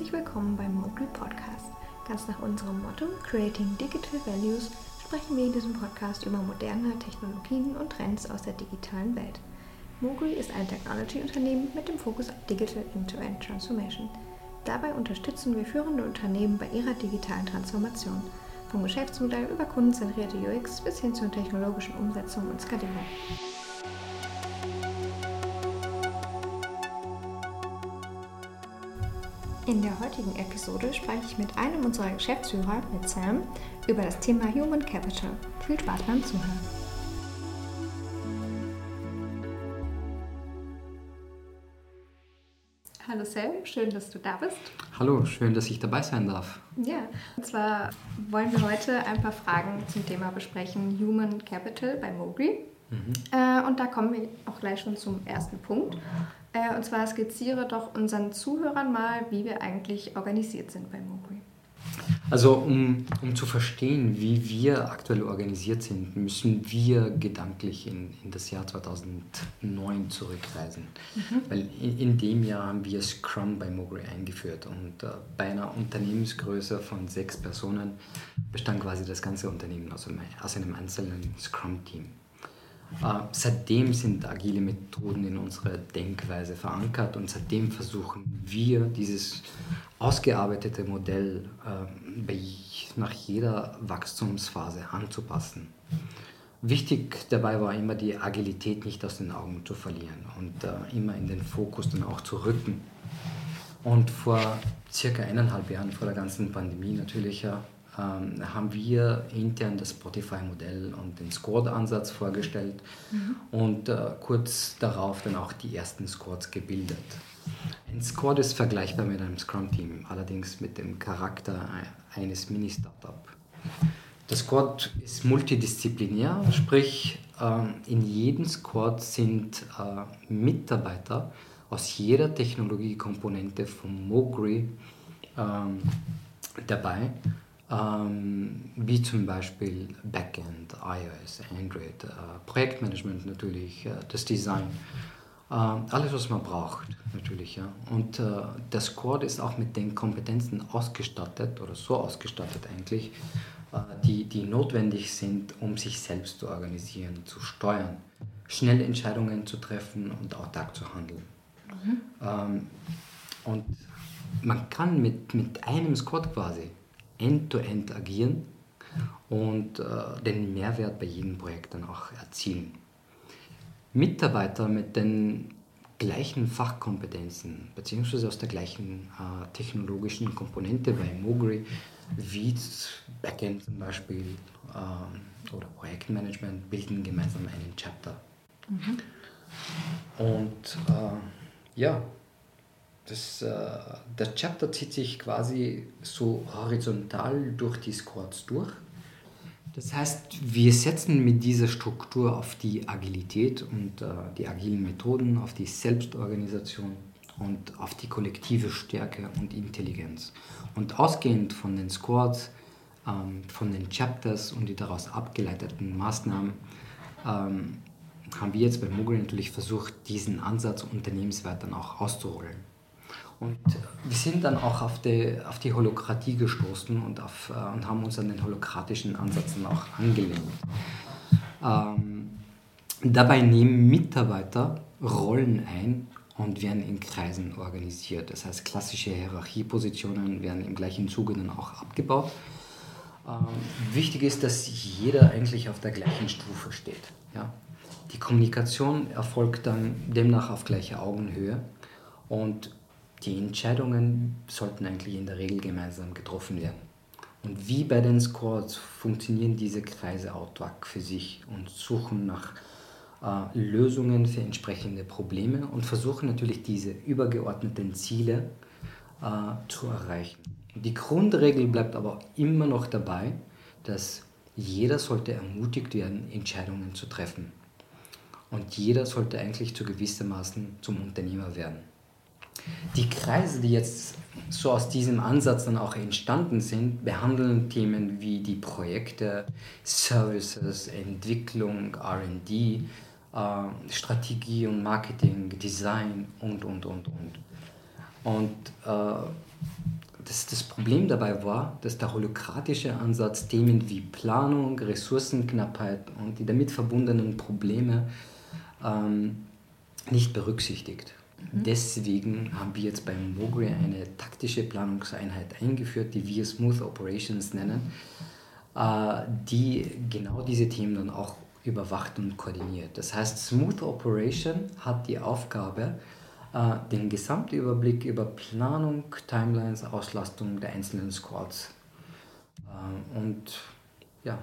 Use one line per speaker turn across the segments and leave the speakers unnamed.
herzlich willkommen beim Mogul Podcast. Ganz nach unserem Motto Creating Digital Values sprechen wir in diesem Podcast über moderne Technologien und Trends aus der digitalen Welt. Mogul ist ein Technology-Unternehmen mit dem Fokus auf Digital End-to-End Transformation. Dabei unterstützen wir führende Unternehmen bei ihrer digitalen Transformation, vom Geschäftsmodell über kundenzentrierte UX bis hin zur technologischen Umsetzung und Skalierung. In der heutigen Episode spreche ich mit einem unserer Geschäftsführer, mit Sam, über das Thema Human Capital. Viel Spaß beim Zuhören. Hallo Sam, schön, dass du da bist.
Hallo, schön, dass ich dabei sein darf.
Ja, und zwar wollen wir heute ein paar Fragen zum Thema besprechen, Human Capital bei Mogri. Mhm. Äh, und da kommen wir auch gleich schon zum ersten Punkt. Äh, und zwar skizziere doch unseren Zuhörern mal, wie wir eigentlich organisiert sind bei Mogri.
Also um, um zu verstehen, wie wir aktuell organisiert sind, müssen wir gedanklich in, in das Jahr 2009 zurückreisen. Mhm. Weil in, in, dem Jahr haben wir Scrum bei Mogri eingeführt und äh, bei einer Unternehmensgröße von sechs Personen bestand quasi das ganze Unternehmen aus einem, aus einem einzelnen Scrum-Team. Äh, seitdem sind agile Methoden in unserer Denkweise verankert und seitdem versuchen wir dieses ausgearbeitete Modell äh, bei, nach jeder Wachstumsphase anzupassen. Wichtig dabei war immer die Agilität nicht aus den Augen zu verlieren und äh, immer in den Fokus dann auch zu rücken. Und vor circa eineinhalb Jahren, vor der ganzen Pandemie natürlich, ähm, haben wir intern das Spotify-Modell und den Squad-Ansatz vorgestellt mhm. und äh, kurz darauf dann auch die ersten Squads gebildet. Ein Squad ist vergleichbar mit einem Scrum-Team, allerdings mit dem Charakter eines Mini-Startup. Das Squad ist multidisziplinär, sprich ähm, in jedem Squad sind äh, Mitarbeiter aus jeder Technologiekomponente von Mogri ähm, dabei ähm, wie zum Beispiel Backend, iOS, Android, äh, Projektmanagement natürlich, äh, das Design, äh, alles was man braucht natürlich. Ja. Und äh, der Squad ist auch mit den Kompetenzen ausgestattet oder so ausgestattet eigentlich, äh, die, die notwendig sind, um sich selbst zu organisieren, zu steuern, schnelle Entscheidungen zu treffen und autark zu handeln. Mhm. Ähm, und man kann mit, mit einem Squad quasi end-to-end -end agieren und äh, den Mehrwert bei jedem Projekt dann auch erzielen. Mitarbeiter mit den gleichen Fachkompetenzen beziehungsweise aus der gleichen äh, technologischen Komponente bei Mogri, wie Backend zum Beispiel äh, oder Projektmanagement, bilden gemeinsam einen Chapter. Mhm. Und äh, ja, das, äh, der Chapter zieht sich quasi so horizontal durch die Squads durch. Das heißt, wir setzen mit dieser Struktur auf die Agilität und äh, die agilen Methoden, auf die Selbstorganisation und auf die kollektive Stärke und Intelligenz. Und ausgehend von den Squads, ähm, von den Chapters und die daraus abgeleiteten Maßnahmen, ähm, haben wir jetzt bei Mogul natürlich versucht, diesen Ansatz unternehmensweit dann auch auszurollen. Und wir sind dann auch auf die, auf die Holokratie gestoßen und, auf, äh, und haben uns an den holokratischen Ansätzen auch angelehnt. Ähm, dabei nehmen Mitarbeiter Rollen ein und werden in Kreisen organisiert. Das heißt, klassische Hierarchiepositionen werden im gleichen Zuge dann auch abgebaut. Ähm, wichtig ist, dass jeder eigentlich auf der gleichen Stufe steht. Ja? Die Kommunikation erfolgt dann demnach auf gleicher Augenhöhe und die Entscheidungen sollten eigentlich in der Regel gemeinsam getroffen werden. Und wie bei den Squads funktionieren diese Kreise autark für sich und suchen nach äh, Lösungen für entsprechende Probleme und versuchen natürlich diese übergeordneten Ziele äh, zu erreichen. Die Grundregel bleibt aber immer noch dabei, dass jeder sollte ermutigt werden, Entscheidungen zu treffen. Und jeder sollte eigentlich zu gewissermaßen zum Unternehmer werden. Die Kreise, die jetzt so aus diesem Ansatz dann auch entstanden sind, behandeln Themen wie die Projekte, Services, Entwicklung, RD, äh, Strategie und Marketing, Design und, und, und, und. Und äh, das, das Problem dabei war, dass der holokratische Ansatz Themen wie Planung, Ressourcenknappheit und die damit verbundenen Probleme ähm, nicht berücksichtigt. Mhm. Deswegen haben wir jetzt beim Mogri eine taktische Planungseinheit eingeführt, die wir Smooth Operations nennen, äh, die genau diese Themen dann auch überwacht und koordiniert. Das heißt, Smooth Operation hat die Aufgabe, äh, den Gesamtüberblick über Planung, Timelines, Auslastung der einzelnen Squads. Äh, und ja,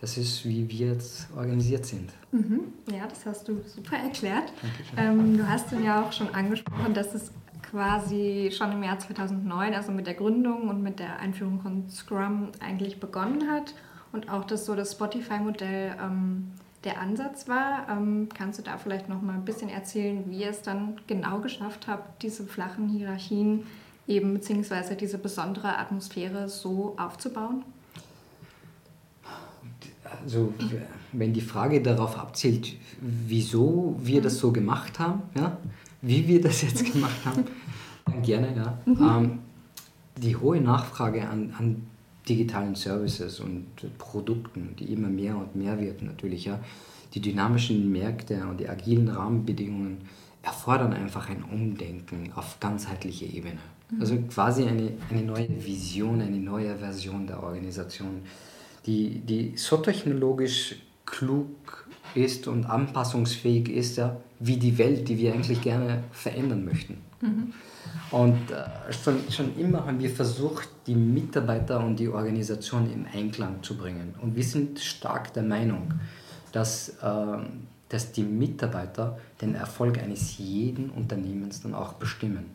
das ist, wie wir jetzt organisiert sind.
Mhm. Ja, das hast du super erklärt. Ähm, du hast ja auch schon angesprochen, dass es quasi schon im Jahr 2009, also mit der Gründung und mit der Einführung von Scrum eigentlich begonnen hat und auch, dass so das Spotify-Modell ähm, der Ansatz war. Ähm, kannst du da vielleicht noch mal ein bisschen erzählen, wie ihr es dann genau geschafft habt, diese flachen Hierarchien eben beziehungsweise diese besondere Atmosphäre so aufzubauen?
Also wenn die Frage darauf abzielt, wieso wir das so gemacht haben, ja, wie wir das jetzt gemacht haben, dann gerne, ja. Mhm. Ähm, die hohe Nachfrage an, an digitalen Services und Produkten, die immer mehr und mehr wird natürlich. Ja. Die dynamischen Märkte und die agilen Rahmenbedingungen erfordern einfach ein Umdenken auf ganzheitlicher Ebene. Mhm. Also quasi eine, eine neue Vision, eine neue Version der Organisation, die, die so technologisch klug ist und anpassungsfähig ist, ja, wie die Welt, die wir eigentlich gerne verändern möchten. Mhm. Und äh, schon, schon immer haben wir versucht, die Mitarbeiter und die Organisation in Einklang zu bringen. Und wir sind stark der Meinung, dass, äh, dass die Mitarbeiter den Erfolg eines jeden Unternehmens dann auch bestimmen.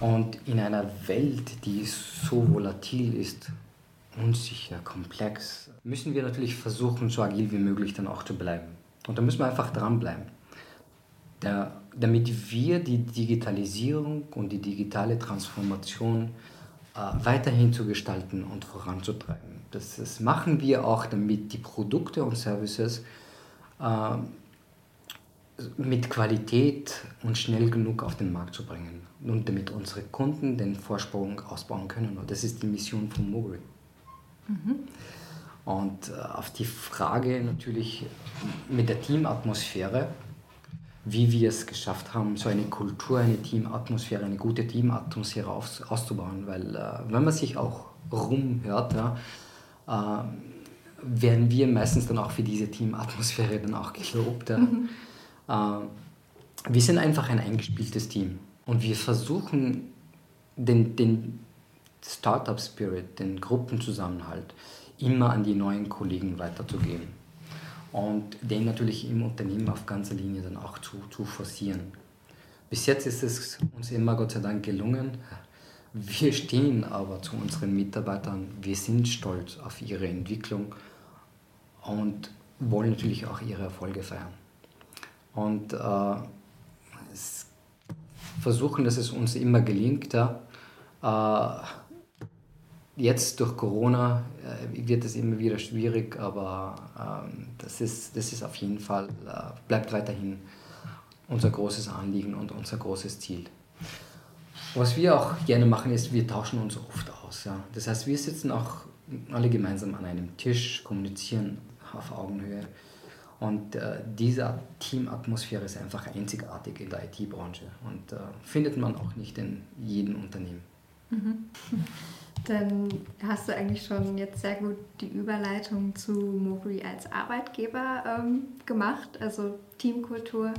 Und in einer Welt, die so volatil ist, unsicher, komplex, müssen wir natürlich versuchen, so agil wie möglich dann auch zu bleiben. Und da müssen wir einfach dranbleiben. Der damit wir die Digitalisierung und die digitale Transformation äh, weiterhin zu gestalten und voranzutreiben. Das, das, machen wir auch, damit die Produkte und Services äh, mit Qualität und schnell genug auf den Markt zu bringen und damit unsere Kunden den Vorsprung ausbauen können. Und das ist die Mission von Mogri. Mhm. Und äh, auf die Frage natürlich mit der Teamatmosphäre, wie wir es geschafft haben, so eine Kultur, eine Teamatmosphäre, eine gute Teamatmosphäre aus, auszubauen. Weil äh, wenn man sich auch rumhört, ja, äh, werden wir meistens dann auch für diese Teamatmosphäre dann auch gelobt. Ja. Mhm. Äh, wir sind einfach ein eingespieltes Team und wir versuchen den, den Startup-Spirit, den Gruppenzusammenhalt immer an die neuen Kollegen weiterzugeben und den natürlich im Unternehmen auf ganzer Linie dann auch zu, zu forcieren. Bis jetzt ist es uns immer Gott sei Dank gelungen. Wir stehen aber zu unseren Mitarbeitern, wir sind stolz auf ihre Entwicklung und wollen natürlich auch ihre Erfolge feiern. Und äh, versuchen, dass es uns immer gelingt, ja, äh, jetzt durch Corona äh, wird es immer wieder schwierig, aber ähm, das, ist, das ist auf jeden Fall, äh, bleibt weiterhin unser großes Anliegen und unser großes Ziel. Was wir auch gerne machen, ist, wir tauschen uns oft aus. Ja. Das heißt, wir sitzen auch alle gemeinsam an einem Tisch, kommunizieren auf Augenhöhe. Und äh, diese Teamatmosphäre ist einfach einzigartig in der IT-Branche und äh, findet man auch nicht in jedem Unternehmen. Mhm.
Dann hast du eigentlich schon jetzt sehr gut die Überleitung zu Mogri als Arbeitgeber ähm, gemacht, also Teamkultur.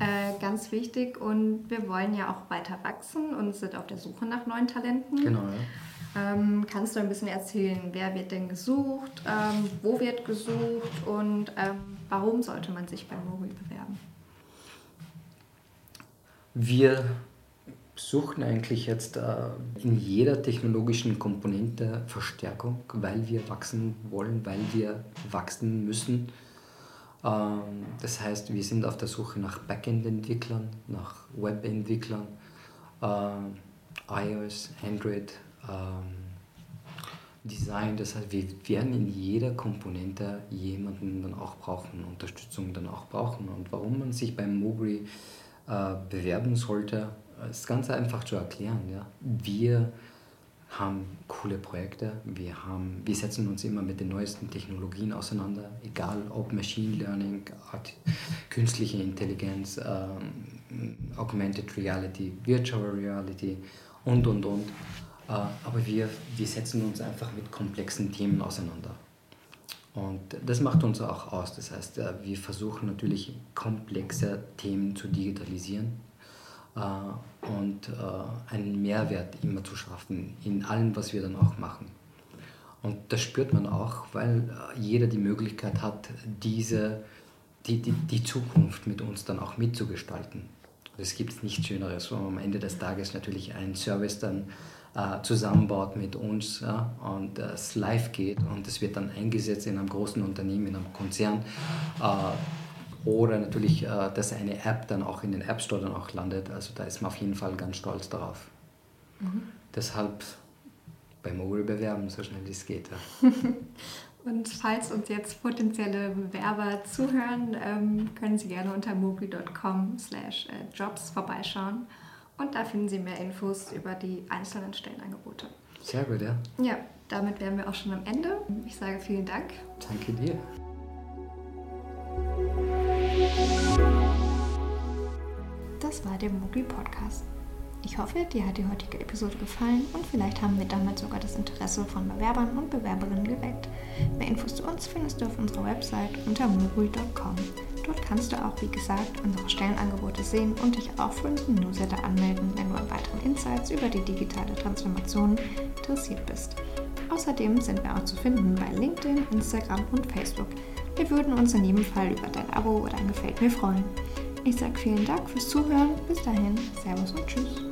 Äh, ganz wichtig und wir wollen ja auch weiter wachsen und sind auf der Suche nach neuen Talenten.
Genau.
Ja. Ähm, kannst du ein bisschen erzählen, wer wird denn gesucht, ähm, wo wird gesucht und ähm, warum sollte man sich bei Mogri bewerben?
Wir suchen eigentlich jetzt äh, in jeder technologischen Komponente Verstärkung, weil wir wachsen wollen, weil wir wachsen müssen. Ähm, das heißt, wir sind auf der Suche nach Backend-Entwicklern, nach Web-Entwicklern, äh, iOS, Android, ähm, Design. Das heißt, wir werden in jeder Komponente jemanden dann auch brauchen, Unterstützung dann auch brauchen. Und warum man sich beim Mogri äh, bewerben sollte, ist ganz einfach zu erklären. Ja. Wir haben coole Projekte, wir, haben, wir setzen uns immer mit den neuesten Technologien auseinander, egal ob Machine Learning, Art, künstliche Intelligenz, ähm, Augmented Reality, Virtual Reality und, und, und. Äh, aber wir, wir setzen uns einfach mit komplexen Themen auseinander. Und das macht uns auch aus. Das heißt, äh, wir versuchen natürlich komplexe Themen zu digitalisieren und äh, einen Mehrwert immer zu schaffen in allem, was wir dann auch machen. Und das spürt man auch, weil jeder die Möglichkeit hat, diese, die, die, die Zukunft mit uns dann auch mitzugestalten. Es gibt nichts Schöneres, wo am Ende des Tages natürlich ein Service dann äh, zusammenbaut mit uns ja, und es live geht und es wird dann eingesetzt in einem großen Unternehmen, in einem Konzern. Äh, oder natürlich, äh, dass eine App dann auch in den App Store dann auch landet. Also da ist man auf jeden Fall ganz stolz darauf. Mhm. Deshalb bei Mogul bewerben, so schnell wie es geht. Ja.
Und falls uns jetzt potenzielle Bewerber zuhören, ähm, können Sie gerne unter mogul.com slash äh, jobs vorbeischauen und da finden Sie mehr Infos über die einzelnen Stellenangebote.
Sehr gut, ja.
Ja, damit wären wir auch schon am Ende. Ich sage vielen Dank.
Danke dir.
War der Mogli Podcast. Ich hoffe, dir hat die heutige Episode gefallen und vielleicht haben wir damit sogar das Interesse von Bewerbern und Bewerberinnen geweckt. Mehr Infos zu uns findest du auf unserer Website unter mogul.com. Dort kannst du auch, wie gesagt, unsere Stellenangebote sehen und dich auch für unseren Newsletter anmelden, wenn du an weiteren Insights über die digitale Transformation interessiert bist. Außerdem sind wir auch zu finden bei LinkedIn, Instagram und Facebook. Wir würden uns in jedem Fall über dein Abo oder ein Gefällt mir freuen. Ich sage vielen Dank fürs Zuhören. Bis dahin, Servus und Tschüss.